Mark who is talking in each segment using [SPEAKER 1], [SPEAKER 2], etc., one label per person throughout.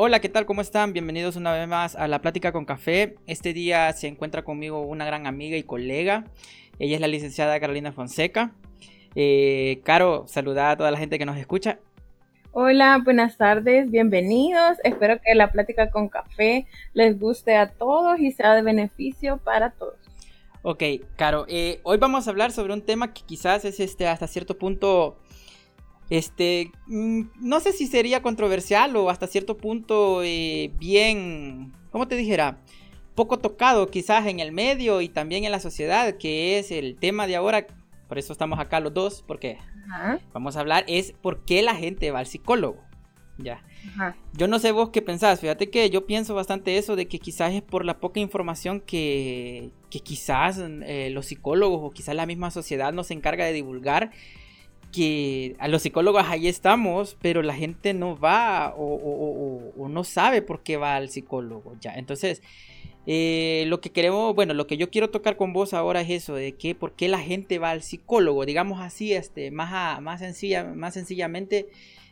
[SPEAKER 1] Hola, ¿qué tal? ¿Cómo están? Bienvenidos una vez más a la Plática con Café. Este día se encuentra conmigo una gran amiga y colega. Ella es la licenciada Carolina Fonseca. Eh, Caro, saluda a toda la gente que nos escucha.
[SPEAKER 2] Hola, buenas tardes, bienvenidos. Espero que la Plática con Café les guste a todos y sea de beneficio para todos.
[SPEAKER 1] Ok, Caro, eh, hoy vamos a hablar sobre un tema que quizás es este hasta cierto punto este, mm, no sé si sería controversial o hasta cierto punto eh, bien, ¿cómo te dijera? Poco tocado quizás en el medio y también en la sociedad, que es el tema de ahora, por eso estamos acá los dos, porque vamos a hablar, es por qué la gente va al psicólogo. Ya. Yo no sé vos qué pensás, fíjate que yo pienso bastante eso de que quizás es por la poca información que, que quizás eh, los psicólogos o quizás la misma sociedad nos encarga de divulgar que a los psicólogos ahí estamos, pero la gente no va o, no sabe por qué va al psicólogo. Ya, entonces, eh, lo que queremos, bueno, lo que yo quiero tocar con vos ahora es eso, de que por qué la gente va al psicólogo, digamos así, este, más, más, sencilla, más sencillamente,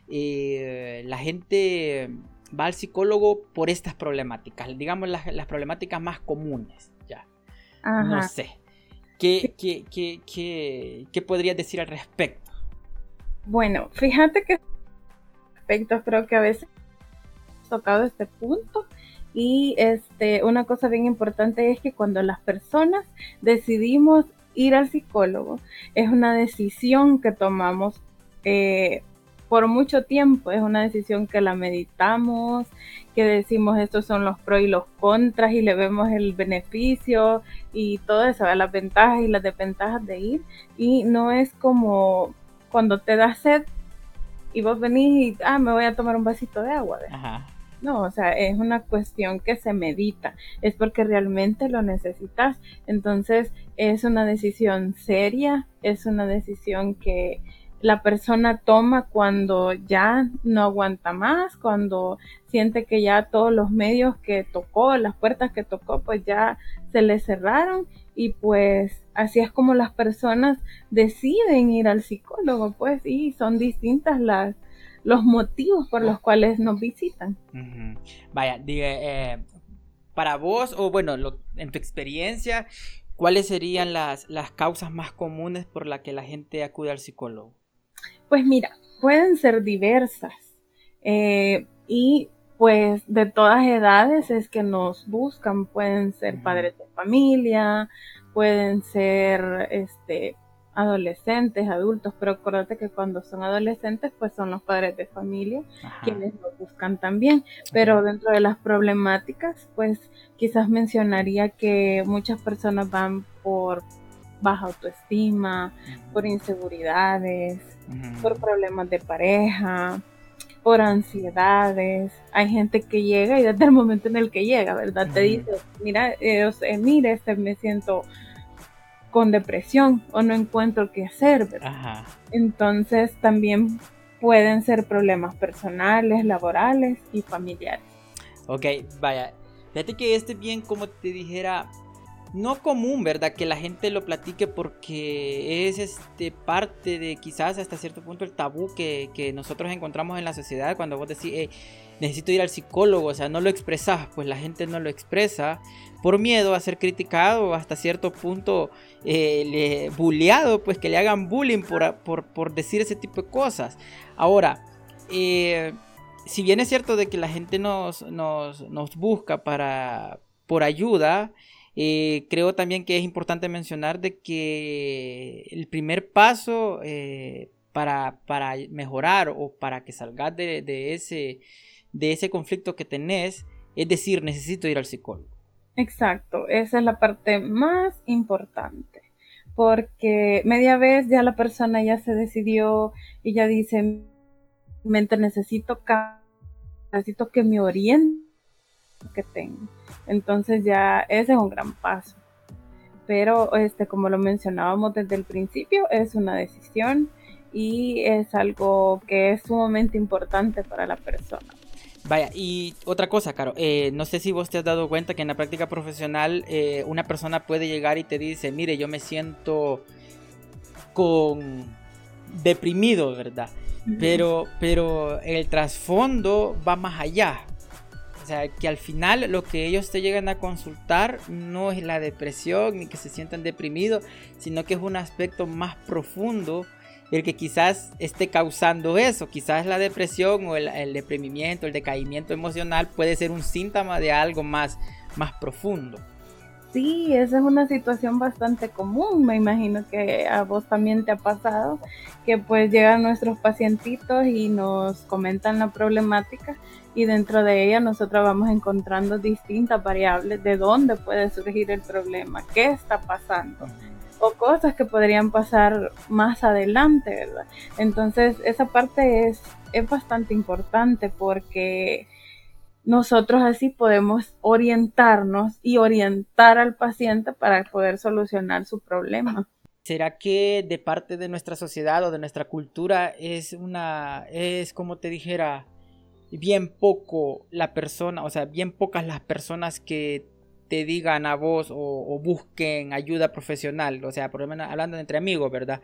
[SPEAKER 1] eh, la gente va al psicólogo por estas problemáticas, digamos las, problemáticas más comunes, ya. No sé. ¿Qué, qué, qué, qué podrías decir al respecto?
[SPEAKER 2] Bueno, fíjate que aspectos creo que a veces he tocado este punto y este una cosa bien importante es que cuando las personas decidimos ir al psicólogo es una decisión que tomamos eh, por mucho tiempo, es una decisión que la meditamos, que decimos estos son los pros y los contras y le vemos el beneficio y todo eso, las ventajas y las desventajas de ir. Y no es como cuando te da sed y vos venís y, ah, me voy a tomar un vasito de agua. No, o sea, es una cuestión que se medita, es porque realmente lo necesitas. Entonces, es una decisión seria, es una decisión que la persona toma cuando ya no aguanta más, cuando siente que ya todos los medios que tocó, las puertas que tocó, pues ya se le cerraron y pues así es como las personas deciden ir al psicólogo, pues y son distintas las los motivos por los cuales nos visitan.
[SPEAKER 1] Vaya, diga, eh, para vos o bueno, en tu experiencia, ¿cuáles serían las, las causas más comunes por las que la gente acude al psicólogo?
[SPEAKER 2] Pues mira, pueden ser diversas eh, y pues de todas edades es que nos buscan, pueden ser padres de familia, pueden ser este adolescentes, adultos, pero acuérdate que cuando son adolescentes, pues son los padres de familia quienes nos buscan también. Pero dentro de las problemáticas, pues quizás mencionaría que muchas personas van por baja autoestima, por inseguridades, por problemas de pareja, por ansiedades. Hay gente que llega y desde el momento en el que llega, ¿verdad? Te dice, mira, eh, mire, este, me siento con depresión o no encuentro qué hacer, ¿verdad? Entonces también pueden ser problemas personales, laborales y familiares.
[SPEAKER 1] Ok, vaya. Fíjate que este bien, como te dijera, no común, ¿verdad? Que la gente lo platique porque es este parte de quizás hasta cierto punto el tabú que, nosotros encontramos en la sociedad cuando vos decís, necesito ir al psicólogo, o sea, no lo expresas, pues la gente no lo expresa por miedo a ser criticado hasta cierto punto eh, le, bulleado, pues que le hagan bullying por, decir ese tipo de cosas. Ahora, eh, si bien es cierto de que la gente nos, nos, nos busca para, por ayuda, eh, creo también que es importante mencionar de que el primer paso eh, para, mejorar o para que salgas de, ese, de ese conflicto que tenés, es decir, necesito ir al psicólogo.
[SPEAKER 2] Exacto, esa es la parte más importante, porque media vez ya la persona ya se decidió y ya dice, mente necesito, necesito que me oriente que tengo. Entonces ya ese es un gran paso. Pero este, como lo mencionábamos desde el principio, es una decisión y es algo que es sumamente importante para la persona.
[SPEAKER 1] Vaya, y otra cosa, Caro, eh, no sé si vos te has dado cuenta que en la práctica profesional eh, una persona puede llegar y te dice, mire, yo me siento con deprimido, ¿verdad? Pero, pero el trasfondo va más allá. Sea, que al final lo que ellos te llegan a consultar no es la depresión ni que se sientan deprimidos, sino que es un aspecto más profundo el que quizás esté causando eso. Quizás la depresión o el, el deprimimiento, el decaimiento emocional puede ser un síntoma de algo más, más profundo.
[SPEAKER 2] Sí, esa es una situación bastante común. Me imagino que a vos también te ha pasado que pues llegan nuestros pacientitos y nos comentan la problemática y dentro de ella nosotros vamos encontrando distintas variables de dónde puede surgir el problema, qué está pasando o cosas que podrían pasar más adelante, ¿verdad? Entonces esa parte es, es bastante importante porque nosotros así podemos orientarnos y orientar al paciente para poder solucionar su problema.
[SPEAKER 1] ¿Será que de parte de nuestra sociedad o de nuestra cultura es una, es como te dijera, bien poco la persona, o sea, bien pocas las personas que te digan a vos o, busquen ayuda profesional, o sea, por lo menos hablando entre amigos, ¿verdad?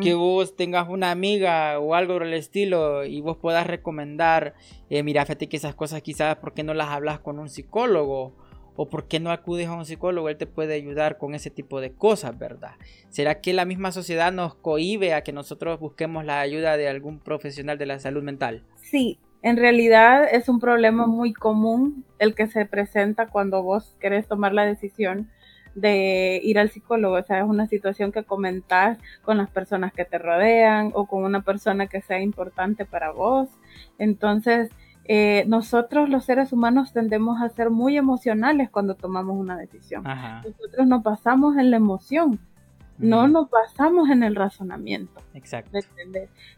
[SPEAKER 1] Que vos tengas una amiga o algo del estilo y vos puedas recomendar, eh, mira, fíjate que esas cosas quizás, ¿por qué no las hablas con un psicólogo? ¿O por qué no acudes a un psicólogo? Él te puede ayudar con ese tipo de cosas, ¿verdad? ¿Será que la misma sociedad nos cohibe a que nosotros busquemos la ayuda de algún profesional de la salud mental?
[SPEAKER 2] Sí, en realidad es un problema muy común el que se presenta cuando vos querés tomar la decisión de ir al psicólogo. O sea, es una situación que comentás con las personas que te rodean o con una persona que sea importante para vos. Entonces, eh, nosotros los seres humanos tendemos a ser muy emocionales cuando tomamos una decisión. Nosotros nos pasamos en la emoción no nos basamos en el razonamiento.
[SPEAKER 1] Exacto.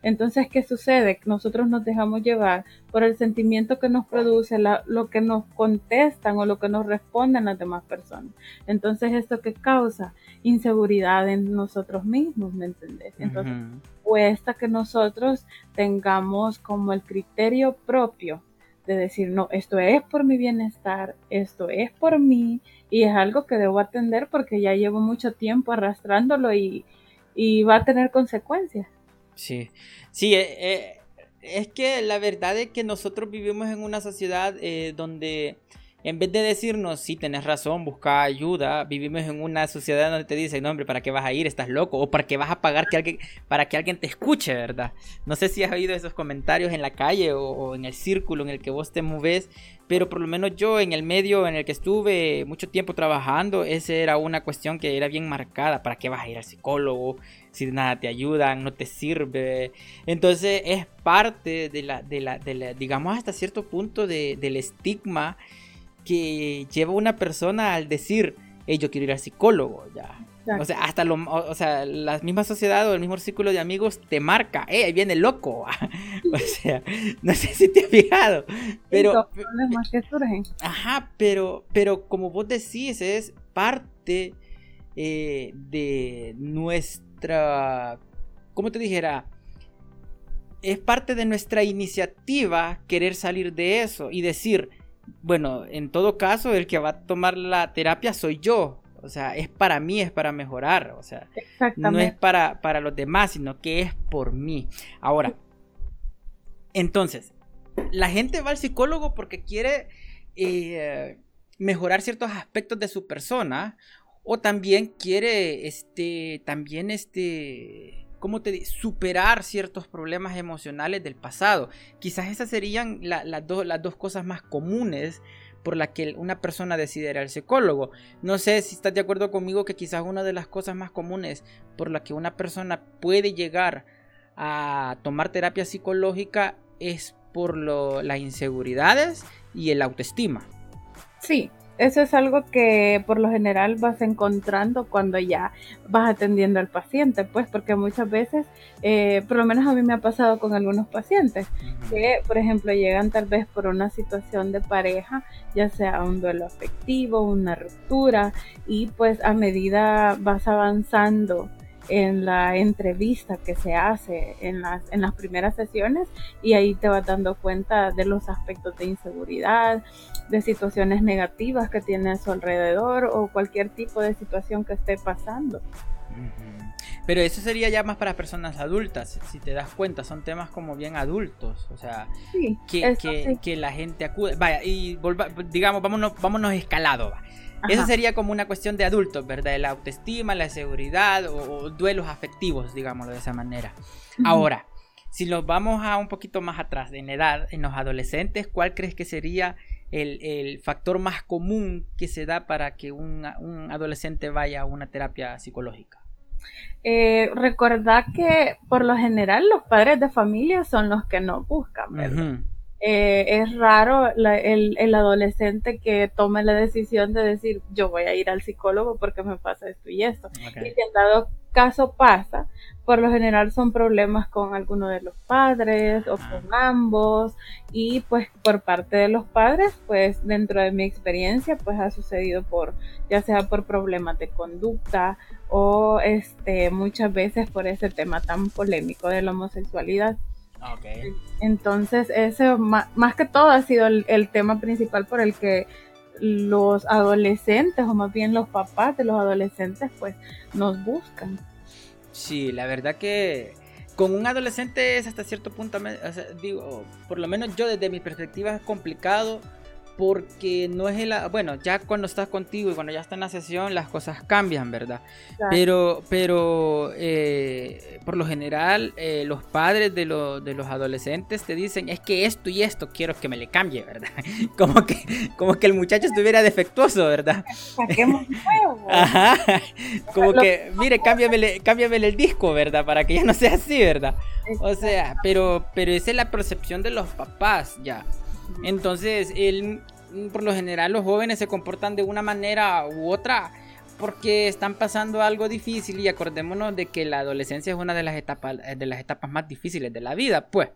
[SPEAKER 2] Entonces, ¿qué sucede? Nosotros nos dejamos llevar por el sentimiento que nos produce lo que nos contestan o lo que nos responden las demás personas. Entonces, ¿esto qué causa? Inseguridad en nosotros mismos, ¿me entendés? Entonces, cuesta que nosotros tengamos como el criterio propio de decir, no, esto es por mi bienestar, esto es por mí y es algo que debo atender porque ya llevo mucho tiempo arrastrándolo y, va a tener consecuencias.
[SPEAKER 1] Sí, sí, eh, eh, es que la verdad es que nosotros vivimos en una sociedad eh, donde en vez de decirnos, sí, tenés razón, busca ayuda, vivimos en una sociedad donde te dicen, no, hombre, ¿para qué vas a ir? Estás loco. O ¿para qué vas a pagar que alguien, para que alguien te escuche, verdad? No sé si has oído esos comentarios en la calle o, en el círculo en el que vos te mueves, pero por lo menos yo en el medio en el que estuve mucho tiempo trabajando, esa era una cuestión que era bien marcada. ¿Para qué vas a ir al psicólogo? Si nada te ayudan, no te sirve. Entonces es parte de la, de la digamos hasta cierto punto del estigma que lleva una persona al decir, hey, yo quiero ir al psicólogo, ya. O sea, hasta lo, o, sea, la misma sociedad o el mismo círculo de amigos te marca, eh, ahí viene loco. o sea, no sé si te has fijado. Pero.
[SPEAKER 2] problemas que surgen.
[SPEAKER 1] Ajá, pero, pero como vos decís, es parte eh, de nuestra. ¿Cómo te dijera? Es parte de nuestra iniciativa querer salir de eso y decir, bueno, en todo caso, el que va a tomar la terapia soy yo. O sea, es para mí, es para mejorar. O sea, no es para, para los demás, sino que es por mí. Ahora, entonces, la gente va al psicólogo porque quiere eh, mejorar ciertos aspectos de su persona o también quiere, este, también, este, ¿cómo te superar ciertos problemas emocionales del pasado. Quizás esas serían las, las dos cosas más comunes por las que una persona decide ir al psicólogo. No sé si estás de acuerdo conmigo que quizás una de las cosas más comunes por las que una persona puede llegar a tomar terapia psicológica es por las inseguridades y el autoestima.
[SPEAKER 2] Sí, eso es algo que por lo general vas encontrando cuando ya vas atendiendo al paciente, pues porque muchas veces, eh, por lo menos a mí me ha pasado con algunos pacientes, que por ejemplo llegan tal vez por una situación de pareja, ya sea un duelo afectivo, una ruptura, y pues a medida vas avanzando en la entrevista que se hace en las, en las primeras sesiones y ahí te vas dando cuenta de los aspectos de inseguridad, de situaciones negativas que tiene a su alrededor o cualquier tipo de situación que esté pasando.
[SPEAKER 1] Pero eso sería ya más para personas adultas, si te das cuenta, son temas como bien adultos, o sea, que, que, la gente acude. Vaya, y digamos, vámonos, vámonos escalado. Eso sería como una cuestión de adultos, ¿verdad? La autoestima, la seguridad o, duelos afectivos, digámoslo de esa manera. Ahora, si nos vamos a un poquito más atrás en edad, en los adolescentes, ¿cuál crees que sería el, el factor más común que se da para que un, un adolescente vaya a una terapia psicológica?
[SPEAKER 2] Eh, recordad que por lo general los padres de familia son los que nos buscan, ¿verdad? Eh, es raro el, el, adolescente que tome la decisión de decir yo voy a ir al psicólogo porque me pasa esto y esto. Y si en dado caso pasa, por lo general son problemas con alguno de los padres o con ambos y pues por parte de los padres pues dentro de mi experiencia pues ha sucedido por ya sea por problemas de conducta o este muchas veces por ese tema tan polémico de la homosexualidad. Okay. Entonces ese más, que todo ha sido el, el tema principal por el que los adolescentes o más bien los papás de los adolescentes pues nos buscan.
[SPEAKER 1] Sí, la verdad que con un adolescente es hasta cierto punto, digo, por lo menos yo desde mi perspectiva es complicado porque no es el... Bueno, ya cuando estás contigo y cuando ya está en la sesión las cosas cambian, ¿verdad? Pero, pero eh, por lo general eh, los padres de, de los adolescentes te dicen, es que esto y esto quiero que me le cambie, ¿verdad? Como que, como que el muchacho estuviera defectuoso, ¿verdad? Ajá. Como que, mire, cámbiamele, cámbiamele el disco, ¿verdad? Para que ya no sea así, ¿verdad? O sea, pero, pero esa es la percepción de los papás, ya. Entonces, él, por lo general, los jóvenes se comportan de una manera u otra porque están pasando algo difícil y acordémonos de que la adolescencia es una de las etapas, de las etapas más difíciles de la vida, pues.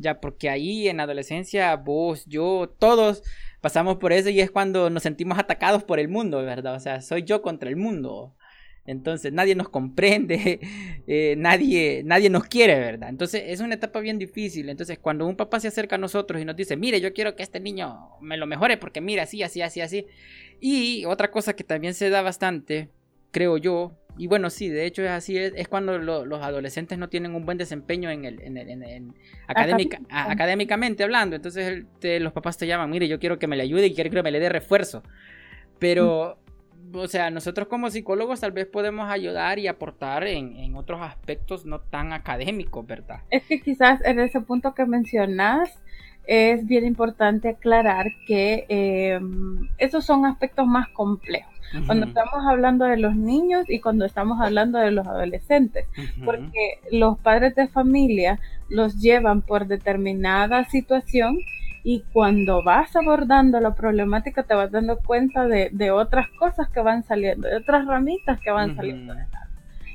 [SPEAKER 1] Ya, porque ahí en la adolescencia, vos, yo, todos pasamos por eso y es cuando nos sentimos atacados por el mundo, ¿verdad? O sea, soy yo contra el mundo. Entonces nadie nos comprende, eh, nadie, nadie nos quiere, ¿verdad? Entonces es una etapa bien difícil. Entonces cuando un papá se acerca a nosotros y nos dice, mire, yo quiero que este niño me lo mejore porque mira, así, así, así, así. Y otra cosa que también se da bastante, creo yo, y bueno, sí, de hecho es así, es, cuando los adolescentes no tienen un buen desempeño en el, en académica, académicamente hablando. Entonces los papás te llaman, mire, yo quiero que me le ayude y quiero que me le dé refuerzo. Pero o sea, nosotros como psicólogos tal vez podemos ayudar y aportar en, otros aspectos no tan académicos, ¿verdad?
[SPEAKER 2] Es que quizás en ese punto que mencionas es bien importante aclarar que em, esos son aspectos más complejos. Cuando estamos hablando de los niños y cuando estamos hablando de los adolescentes, porque los padres de familia los llevan por determinada situación y cuando vas abordando la problemática te vas dando cuenta de, otras cosas que van saliendo, de otras ramitas que van saliendo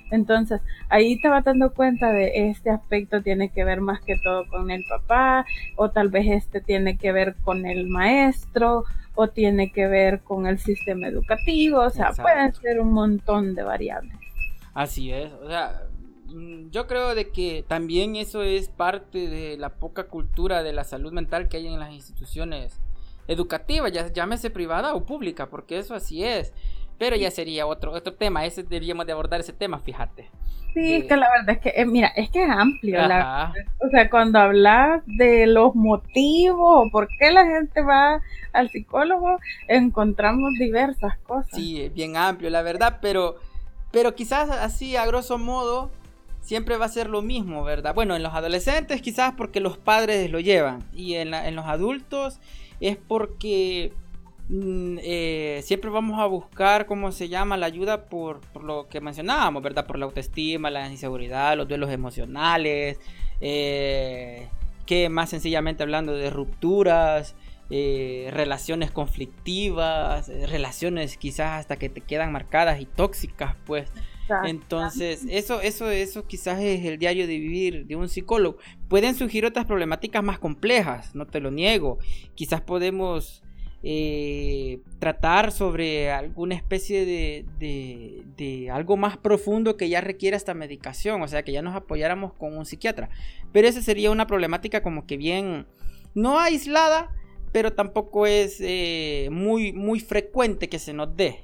[SPEAKER 2] Entonces, ahí te vas dando cuenta de este aspecto tiene que ver más que todo con el papá, o tal vez este tiene que ver con el maestro, o tiene que ver con el sistema educativo, o sea, pueden ser un montón de variables.
[SPEAKER 1] Así es, o sea, yo creo de que también eso es parte de la poca cultura de la salud mental que hay en las instituciones educativas, ya llámese privada o pública, porque eso así es. Pero ya sería otro, otro tema, ese deberíamos de abordar ese tema, fíjate.
[SPEAKER 2] Sí, es que la verdad es que, eh, mira, es que es amplio. o sea, cuando hablas de los motivos, por qué la gente va al psicólogo, encontramos diversas cosas.
[SPEAKER 1] Sí, bien amplio, la verdad, pero, pero quizás así, a grosso modo, siempre va a ser lo mismo, ¿verdad? Bueno, en los adolescentes quizás porque los padres lo llevan y en, los adultos es porque mm, eh, siempre vamos a buscar, ¿cómo se llama? La ayuda por, lo que mencionábamos, ¿verdad? Por la autoestima, la inseguridad, los duelos emocionales, eh, que más sencillamente hablando de rupturas. Eh, relaciones conflictivas, relaciones quizás hasta que te quedan marcadas y tóxicas, pues entonces, eso, eso, eso quizás es el diario de vivir de un psicólogo. Pueden surgir otras problemáticas más complejas, no te lo niego. Quizás podemos eh, tratar sobre alguna especie de, de, algo más profundo que ya requiera esta medicación, o sea, que ya nos apoyáramos con un psiquiatra. Pero esa sería una problemática como que bien, no aislada, pero tampoco es eh, muy, muy frecuente que se nos dé.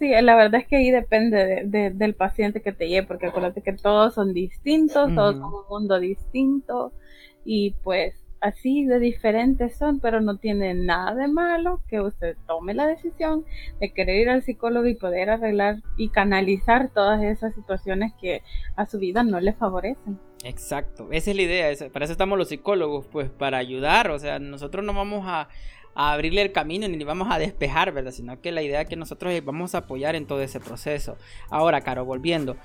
[SPEAKER 2] Sí, la verdad es que ahí depende del paciente que te lleve, porque acuérdate que todos son distintos, todos son un mundo distinto y pues así de diferentes son, pero no tiene nada de malo que usted tome la decisión de querer ir al psicólogo y poder arreglar y canalizar todas esas situaciones que a su vida no le favorecen.
[SPEAKER 1] Exacto, esa es la idea, para eso estamos los psicólogos, pues para ayudar, o sea, nosotros no vamos a a abrirle el camino ni vamos a despejar, ¿verdad? Sino que la idea es que nosotros vamos a apoyar en todo ese proceso. Ahora, Caro, volviendo.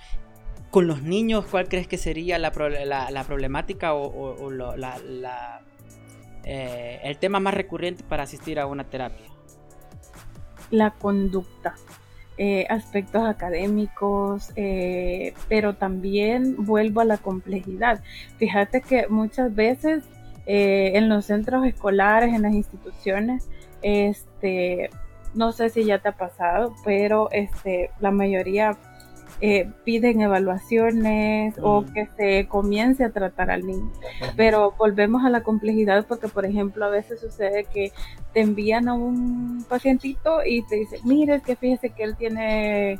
[SPEAKER 1] Con los niños, ¿cuál crees que sería la, problemática o, eh, el tema más recurrente para asistir a una terapia?
[SPEAKER 2] La conducta. Eh, aspectos académicos, eh, pero también vuelvo a la complejidad. Fíjate que muchas veces eh, en los centros escolares, en las instituciones, este, no sé si ya te ha pasado, pero este, la mayoría eh, piden evaluaciones o mm. que se comience a tratar al niño. Pero volvemos a la complejidad porque, por ejemplo, a veces sucede que te envían a un pacientito y te dicen, mire, es que fíjese que él tiene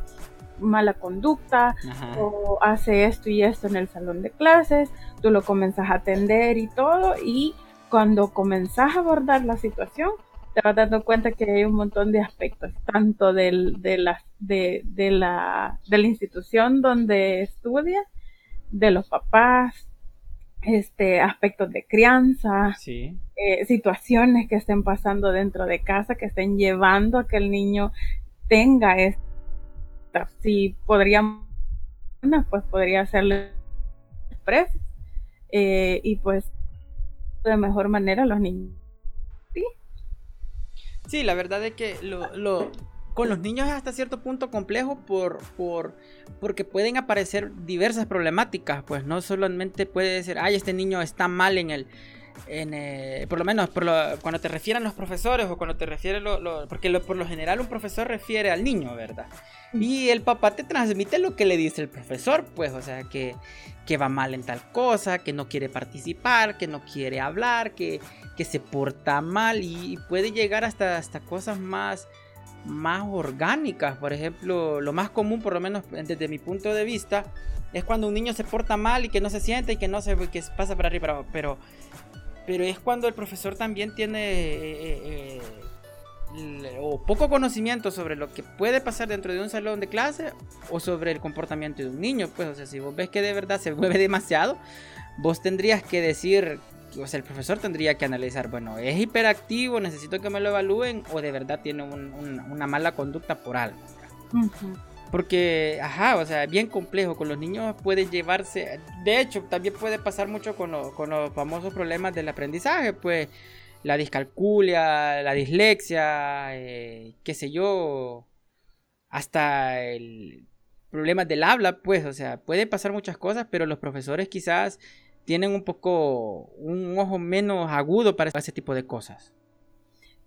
[SPEAKER 2] mala conducta o hace esto y esto en el salón de clases, tú lo comenzas a atender y todo y cuando comenzás a abordar la situación te vas dando cuenta que hay un montón de aspectos, tanto del, de, la, de, de, la, de la institución donde estudias, de los papás, este, aspectos de crianza, eh, situaciones que estén pasando dentro de casa, que estén llevando a que el niño tenga si podríamos, pues podría hacerle precio eh, y pues de mejor manera los niños.
[SPEAKER 1] Sí. la verdad es que lo, con los niños es hasta cierto punto complejo por, por, porque pueden aparecer diversas problemáticas, pues no solamente puede ser, ay, este niño está mal en el, en, eh, por lo menos cuando te refieren los profesores o cuando te refieren lo, porque por lo general un profesor refiere al niño, ¿verdad? Y el papá te transmite lo que le dice el profesor, pues, o sea, que, que va mal en tal cosa, que no quiere participar, que no quiere hablar, que, que se porta mal y, puede llegar hasta, hasta cosas más, más orgánicas. Por ejemplo, lo más común, por lo menos desde mi punto de vista, es cuando un niño se porta mal y que no se siente y que no se que pasa para arriba, pero pero es cuando el profesor también tiene eh, eh, o poco conocimiento sobre lo que puede pasar dentro de un salón de clase o sobre el comportamiento de un niño. Pues, o sea, si vos ves que de verdad se mueve demasiado, vos tendrías que decir, o sea, el profesor tendría que analizar, bueno, es hiperactivo, necesito que me lo evalúen o de verdad tiene una mala conducta por algo. Porque, ajá, o sea, bien complejo. Con los niños puede llevarse. De hecho, también puede pasar mucho con, con los famosos problemas del aprendizaje. Pues la discalculia, la dislexia, eh, qué sé yo. Hasta el problemas del habla, pues, o sea, pueden pasar muchas cosas, pero los profesores quizás tienen un poco un ojo menos agudo para ese tipo de cosas.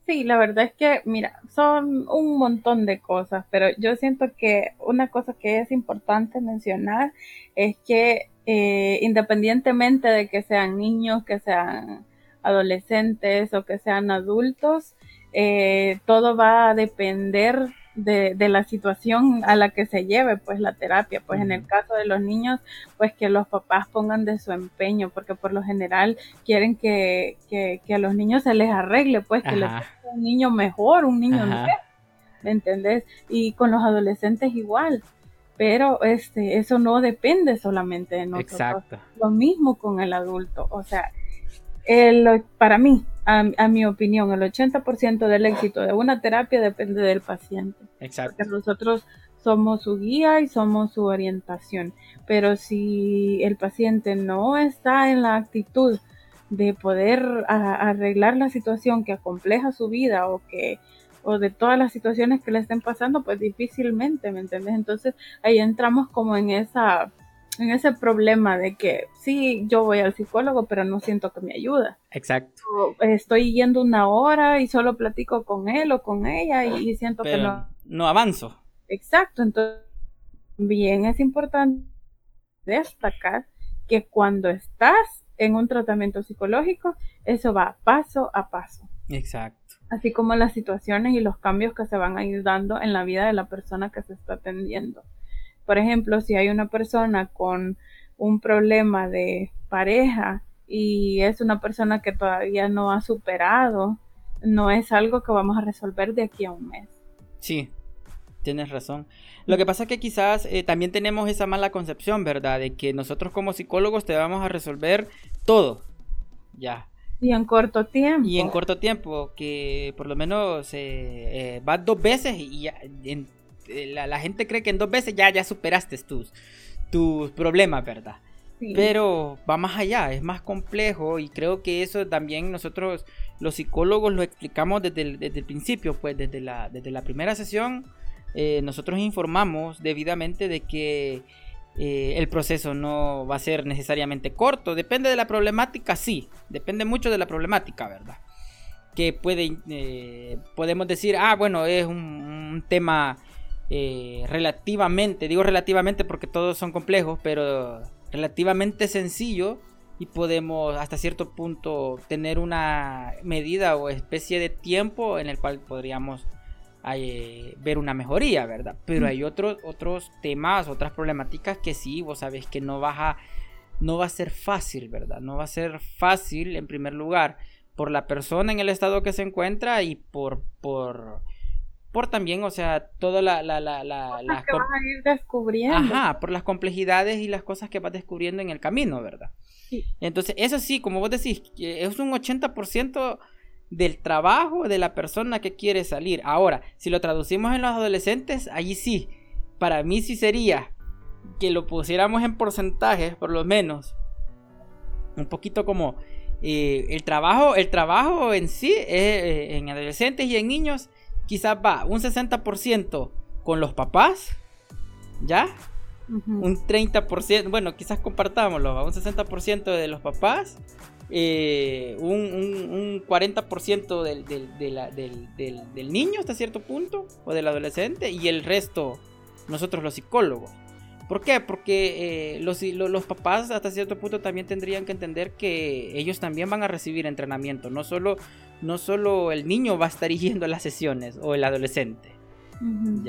[SPEAKER 2] Sí, la verdad es que, mira, son un montón de cosas, pero yo siento que una cosa que es importante mencionar es que eh, independientemente de que sean niños, que sean adolescentes o que sean adultos, eh, todo va a depender de, la situación a la que se lleve pues la terapia. Pues en el caso de los niños, pues que los papás pongan de su empeño, porque por lo general quieren que, a los niños se les arregle, pues que les un niño mejor, un niño ¿me entendés? Y con los adolescentes igual. Pero este, eso no depende solamente de nosotros. Exacto. Lo mismo con el adulto. O sea, el, para mí, a, mi opinión, el 80% del éxito de una terapia depende del paciente. Exacto. Porque nosotros somos su guía y somos su orientación. Pero si el paciente no está en la actitud de poder arreglar la situación que acompleja su vida o que o de todas las situaciones que le estén pasando, pues difícilmente, ¿me entiendes? Entonces ahí entramos como en esa en ese problema de que sí, yo voy al psicólogo, pero no siento que me ayuda.
[SPEAKER 1] Exacto.
[SPEAKER 2] estoy yendo una hora y solo platico con él o con ella y, siento que no.
[SPEAKER 1] No avanzo.
[SPEAKER 2] Exacto, entonces bien es importante destacar que cuando estás en un tratamiento psicológico, eso va paso a paso.
[SPEAKER 1] Exacto.
[SPEAKER 2] Así como las situaciones y los cambios que se van a ir dando en la vida de la persona que se está atendiendo. Por ejemplo, si hay una persona con un problema de pareja y es una persona que todavía no ha superado, no es algo que vamos a resolver de aquí a un mes.
[SPEAKER 1] Sí, tienes razón. Lo que pasa es que quizás eh, también tenemos esa mala concepción, ¿verdad? De que nosotros como psicólogos te vamos a resolver todo. Ya.
[SPEAKER 2] Y en corto tiempo.
[SPEAKER 1] Y en corto tiempo, que por lo menos eh, eh vas dos veces y ya, eh, la, gente cree que en dos veces ya, ya superaste tus, tus problemas, ¿verdad? Pero va más allá, es más complejo y creo que eso también nosotros los psicólogos lo explicamos desde el, principio, pues desde la, desde la primera sesión eh, nosotros informamos debidamente de que eh, el proceso no va a ser necesariamente corto, depende de la problemática, sí, depende mucho de la problemática, ¿verdad? Que puede, eh, podemos decir, ah, bueno, es un, tema relativamente, digo relativamente porque todos son complejos, pero relativamente sencillo y podemos hasta cierto punto tener una medida o especie de tiempo en el cual podríamos eh, ver una mejoría, ¿verdad? Pero hay otros otros temas, otras problemáticas que sí, vos sabés que no vas a no va a ser fácil, ¿verdad? No va a ser fácil en primer lugar por la persona en el estado que se encuentra y por por por también, o sea, toda la... la, la, la
[SPEAKER 2] las que vas a ir descubriendo.
[SPEAKER 1] Ajá, por las complejidades y las cosas que vas descubriendo en el camino, ¿verdad? Sí. Entonces, eso sí, como vos decís, es un 80% del trabajo de la persona que quiere salir. Ahora, si lo traducimos en los adolescentes, allí sí, para mí sí sería que lo pusiéramos en porcentajes, por lo menos, un poquito como eh, el trabajo, el trabajo en sí, eh, en adolescentes y en niños, quizás va un 60% con los papás, ¿ya? Un 30%, bueno, quizás compartámoslo, un 60% de los papás, eh, un, 40% del, del, niño hasta cierto punto, o del adolescente, y el resto, nosotros los psicólogos. ¿Por qué? Porque eh, los, los, papás hasta cierto punto también tendrían que entender que ellos también van a recibir entrenamiento. No solo, no solo el niño va a estar yendo a las sesiones o el adolescente.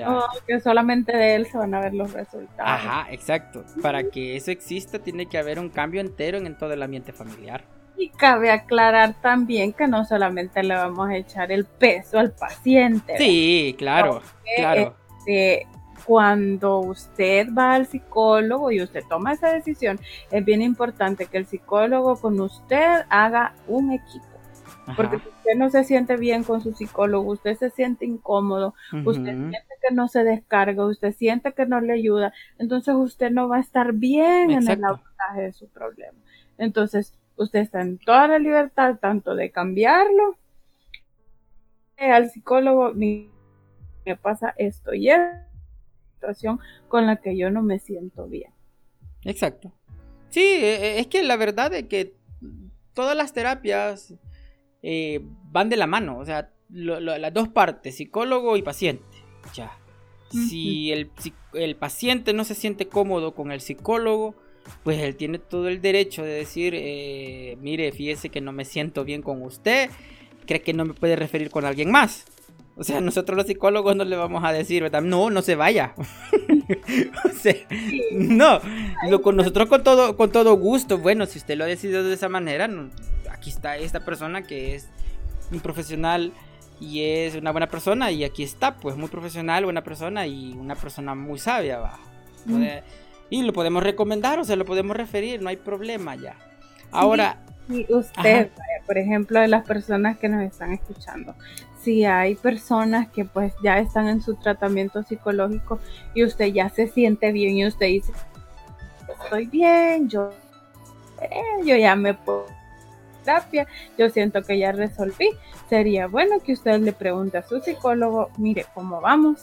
[SPEAKER 2] O que solamente de él se van a ver los resultados.
[SPEAKER 1] Ajá, exacto. Para que eso exista tiene que haber un cambio entero en todo el ambiente familiar.
[SPEAKER 2] Y cabe aclarar también que no solamente le vamos a echar el peso al paciente.
[SPEAKER 1] Sí, claro, claro.
[SPEAKER 2] Este, cuando usted va al psicólogo y usted toma esa decisión, es bien importante que el psicólogo con usted haga un equipo. Porque si usted no se siente bien con su psicólogo, usted se siente incómodo, usted siente que no se descarga, usted siente que no le ayuda, entonces usted no va a estar bien en el abordaje de su problema. Entonces, usted está en toda la libertad tanto de cambiarlo, al psicólogo, me pasa esto y es situación con la que yo no me siento bien.
[SPEAKER 1] Exacto. Sí, e, e, es que la verdad es que todas las terapias eh, van de la mano, o sea, las dos partes, psicólogo y paciente. Ya. Si el, el, paciente no se siente cómodo con el psicólogo, pues él tiene todo el derecho de decir, eh, mire, fíjese que no me siento bien con usted, cree que no me puede referir con alguien más. O sea, nosotros los psicólogos no le vamos a decir, ¿verdad? No, no se vaya. o sea, no. Lo, con nosotros con todo, con todo gusto. Bueno, si usted lo ha decidido de esa manera, aquí está esta persona que es un profesional y es una buena persona. Y aquí está, pues, muy profesional, buena persona y una persona muy sabia, va. Mm. Y lo podemos recomendar, o sea, lo podemos referir, no hay problema ya. Ahora.
[SPEAKER 2] Y usted, por ejemplo, de las personas que nos están escuchando, si hay personas que pues ya están en su tratamiento psicológico y usted ya se siente bien y usted dice, estoy bien, yo, eh, yo ya me puedo terapia, yo siento que ya resolví, sería bueno que usted le pregunte a su psicólogo, mire, ¿cómo vamos?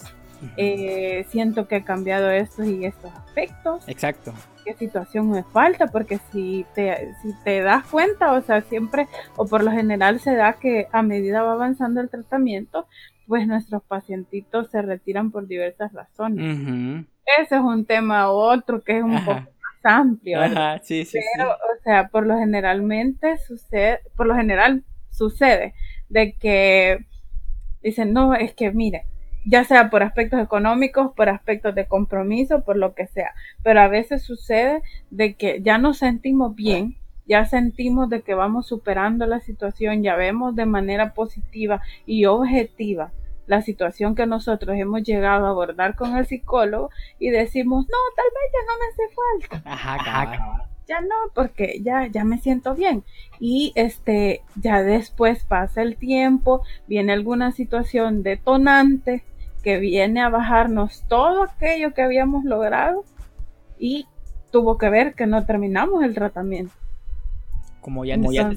[SPEAKER 2] Eh, siento que he cambiado estos y estos aspectos.
[SPEAKER 1] Exacto.
[SPEAKER 2] Qué situación me falta, porque si te, si te das cuenta, o sea, siempre o por lo general se da que a medida va avanzando el tratamiento, pues nuestros pacientitos se retiran por diversas razones. Ese es un tema otro que es un poco más amplio,
[SPEAKER 1] Ajá, sí, sí,
[SPEAKER 2] pero, o sea, por lo generalmente sucede, por lo general sucede de que dicen, no, es que mire, ya sea por aspectos económicos, por aspectos de compromiso, por lo que sea, pero a veces sucede de que ya nos sentimos bien, ya sentimos de que vamos superando la situación, ya vemos de manera positiva y objetiva la situación que nosotros hemos llegado a abordar con el psicólogo y decimos, no, tal vez ya no me hace falta. Ajá, Ya no, porque ya, ya me siento bien. Y este, ya después pasa el tiempo, viene alguna situación detonante que viene a bajarnos todo aquello que habíamos logrado y tuvo que ver que no terminamos el tratamiento.
[SPEAKER 1] Como ya, no ya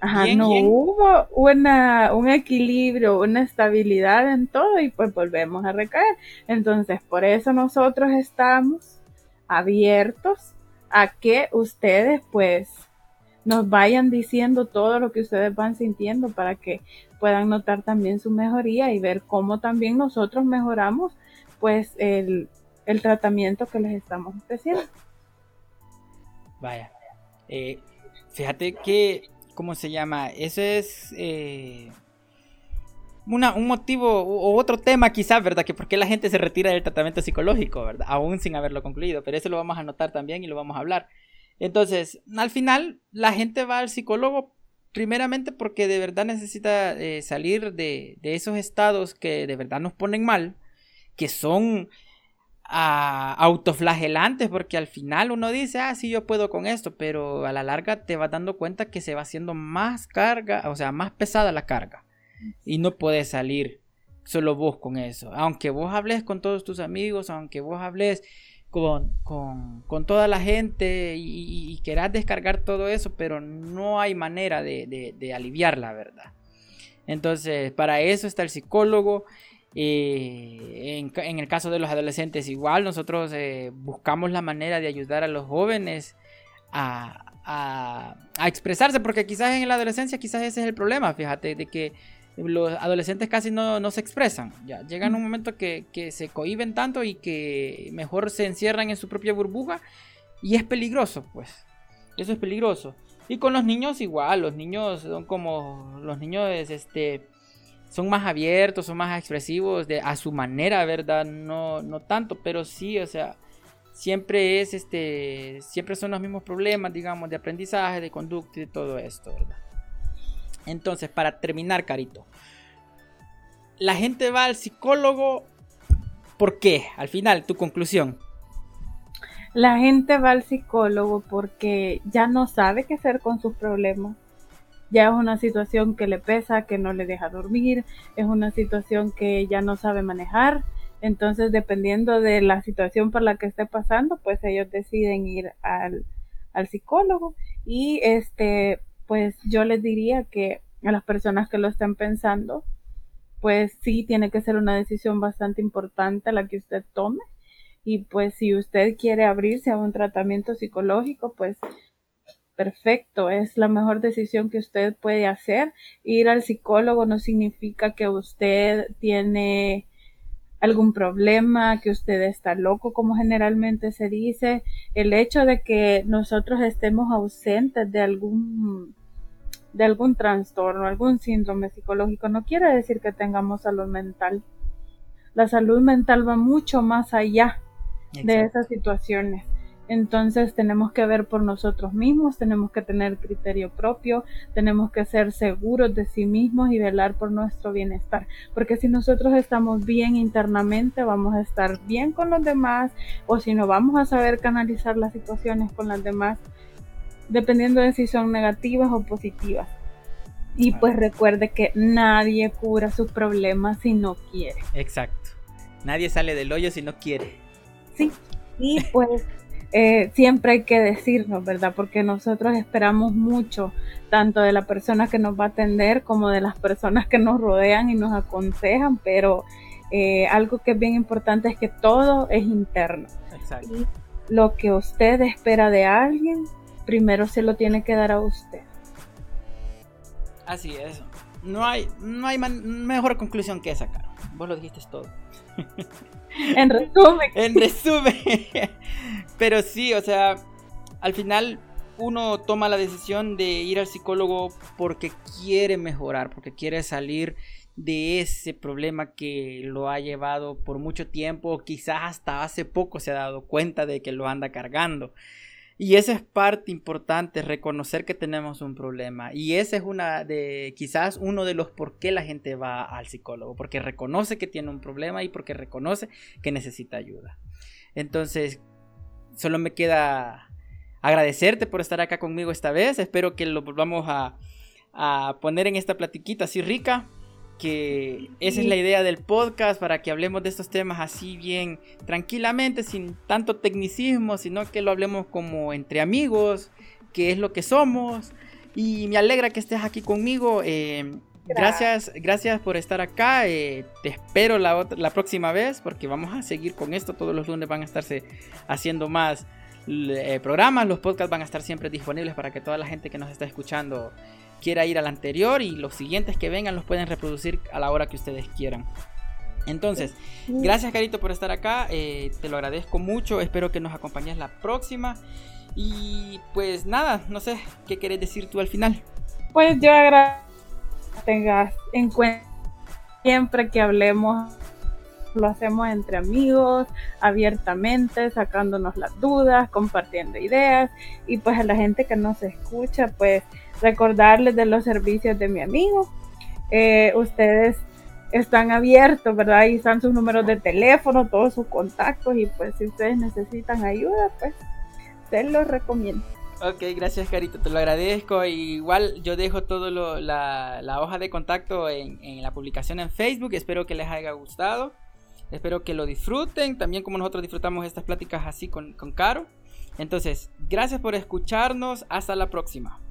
[SPEAKER 2] Ajá, no hubo una, un equilibrio, una estabilidad en todo y pues volvemos a recaer. Entonces, por eso nosotros estamos abiertos a que ustedes pues nos vayan diciendo todo lo que ustedes van sintiendo para que puedan notar también su mejoría y ver cómo también nosotros mejoramos pues el, el tratamiento que les estamos ofreciendo.
[SPEAKER 1] Vaya, eh, fíjate que ¿Cómo se llama? Ese es eh, una, un motivo o otro tema quizás, ¿verdad? Que por qué la gente se retira del tratamiento psicológico, ¿verdad? Aún sin haberlo concluido, pero eso lo vamos a anotar también y lo vamos a hablar. Entonces, al final, la gente va al psicólogo primeramente porque de verdad necesita eh, salir de, esos estados que de verdad nos ponen mal, que son autoflagelantes porque al final uno dice, ah, sí, yo puedo con esto, pero a la larga te vas dando cuenta que se va haciendo más carga, o sea, más pesada la carga y no puedes salir solo vos con eso. Aunque vos hables con todos tus amigos, aunque vos hables con, con, toda la gente y, y, descargar todo eso, pero no hay manera de, de, aliviar la verdad. Entonces, para eso está el psicólogo en, en, el caso de los adolescentes igual, nosotros eh, buscamos la manera de ayudar a los jóvenes a, a, expresarse, porque quizás en la adolescencia quizás ese es el problema, fíjate, de que los adolescentes casi no, no se expresan, ya llegan un momento que, que se cohiben tanto y que mejor se encierran en su propia burbuja y es peligroso, pues, eso es peligroso. Y con los niños igual, los niños son como los niños este son más abiertos, son más expresivos de, a su manera, ¿verdad? No, no tanto, pero sí, o sea, siempre es este, siempre son los mismos problemas, digamos, de aprendizaje, de conducta y de todo esto, ¿verdad? Entonces, para terminar, Carito, la gente va al psicólogo, ¿por qué? Al final, tu conclusión.
[SPEAKER 2] La gente va al psicólogo porque ya no sabe qué hacer con sus problemas ya es una situación que le pesa, que no le deja dormir, es una situación que ya no sabe manejar. Entonces, dependiendo de la situación por la que esté pasando, pues ellos deciden ir al, al psicólogo. Y este, pues yo les diría que a las personas que lo estén pensando, pues sí tiene que ser una decisión bastante importante la que usted tome. Y pues si usted quiere abrirse a un tratamiento psicológico, pues perfecto, es la mejor decisión que usted puede hacer. Ir al psicólogo no significa que usted tiene algún problema, que usted está loco, como generalmente se dice. El hecho de que nosotros estemos ausentes de algún de algún trastorno, algún síndrome psicológico, no quiere decir que tengamos salud mental. La salud mental va mucho más allá de esas situaciones. Entonces tenemos que ver por nosotros mismos, tenemos que tener criterio propio, tenemos que ser seguros de sí mismos y velar por nuestro bienestar. Porque si nosotros estamos bien internamente, vamos a estar bien con los demás o si no, vamos a saber canalizar las situaciones con las demás, dependiendo de si son negativas o positivas. Y pues recuerde que nadie cura sus problemas si no quiere.
[SPEAKER 1] Exacto. Nadie sale del hoyo si no quiere.
[SPEAKER 2] Sí. Y pues eh, siempre hay que decirnos, ¿verdad? Porque nosotros esperamos mucho, tanto de la persona que nos va a atender como de las personas que nos rodean y nos aconsejan, pero eh, algo que es bien importante es que todo es interno. Exacto. Y lo que usted espera de alguien, primero se lo tiene que dar a usted.
[SPEAKER 1] Así es. No hay, no hay mejor conclusión que esa, cara. Vos lo dijiste todo.
[SPEAKER 2] en resumen.
[SPEAKER 1] en resumen. Pero sí, o sea, al final uno toma la decisión de ir al psicólogo porque quiere mejorar, porque quiere salir de ese problema que lo ha llevado por mucho tiempo, quizás hasta hace poco se ha dado cuenta de que lo anda cargando. Y esa es parte importante, reconocer que tenemos un problema. Y ese es una de, quizás uno de los por qué la gente va al psicólogo, porque reconoce que tiene un problema y porque reconoce que necesita ayuda. Entonces, solo me queda agradecerte por estar acá conmigo esta vez. Espero que lo volvamos a, a poner en esta platiquita así rica que esa es la idea del podcast para que hablemos de estos temas así bien tranquilamente, sin tanto tecnicismo, sino que lo hablemos como entre amigos, que es lo que somos. Y me alegra que estés aquí conmigo. Eh, gracias, gracias por estar acá. Eh, te espero la, la próxima vez porque vamos a seguir con esto. Todos los lunes van a estarse haciendo más eh, programas. Los podcasts van a estar siempre disponibles para que toda la gente que nos está escuchando quiera ir al anterior y los siguientes que vengan los pueden reproducir a la hora que ustedes quieran. Entonces, gracias Carito por estar acá, eh, te lo agradezco mucho, espero que nos acompañes la próxima. Y pues nada, no sé, ¿qué querés decir tú al final?
[SPEAKER 2] Pues yo agradezco que tengas en cuenta siempre que hablemos, lo hacemos entre amigos, abiertamente, sacándonos las dudas, compartiendo ideas. Y pues a la gente que nos escucha, pues recordarles de los servicios de mi amigo. Eh, ustedes están abiertos, ¿verdad? Ahí están sus números de teléfono, todos sus contactos y pues si ustedes necesitan ayuda, pues se los recomiendo.
[SPEAKER 1] Ok, gracias Carito, te lo agradezco. Igual yo dejo todo la, la, hoja de contacto en, en, la publicación en Facebook. Espero que les haya gustado. Espero que lo disfruten, también como nosotros disfrutamos estas pláticas así con, con Caro. Entonces, gracias por escucharnos. Hasta la próxima.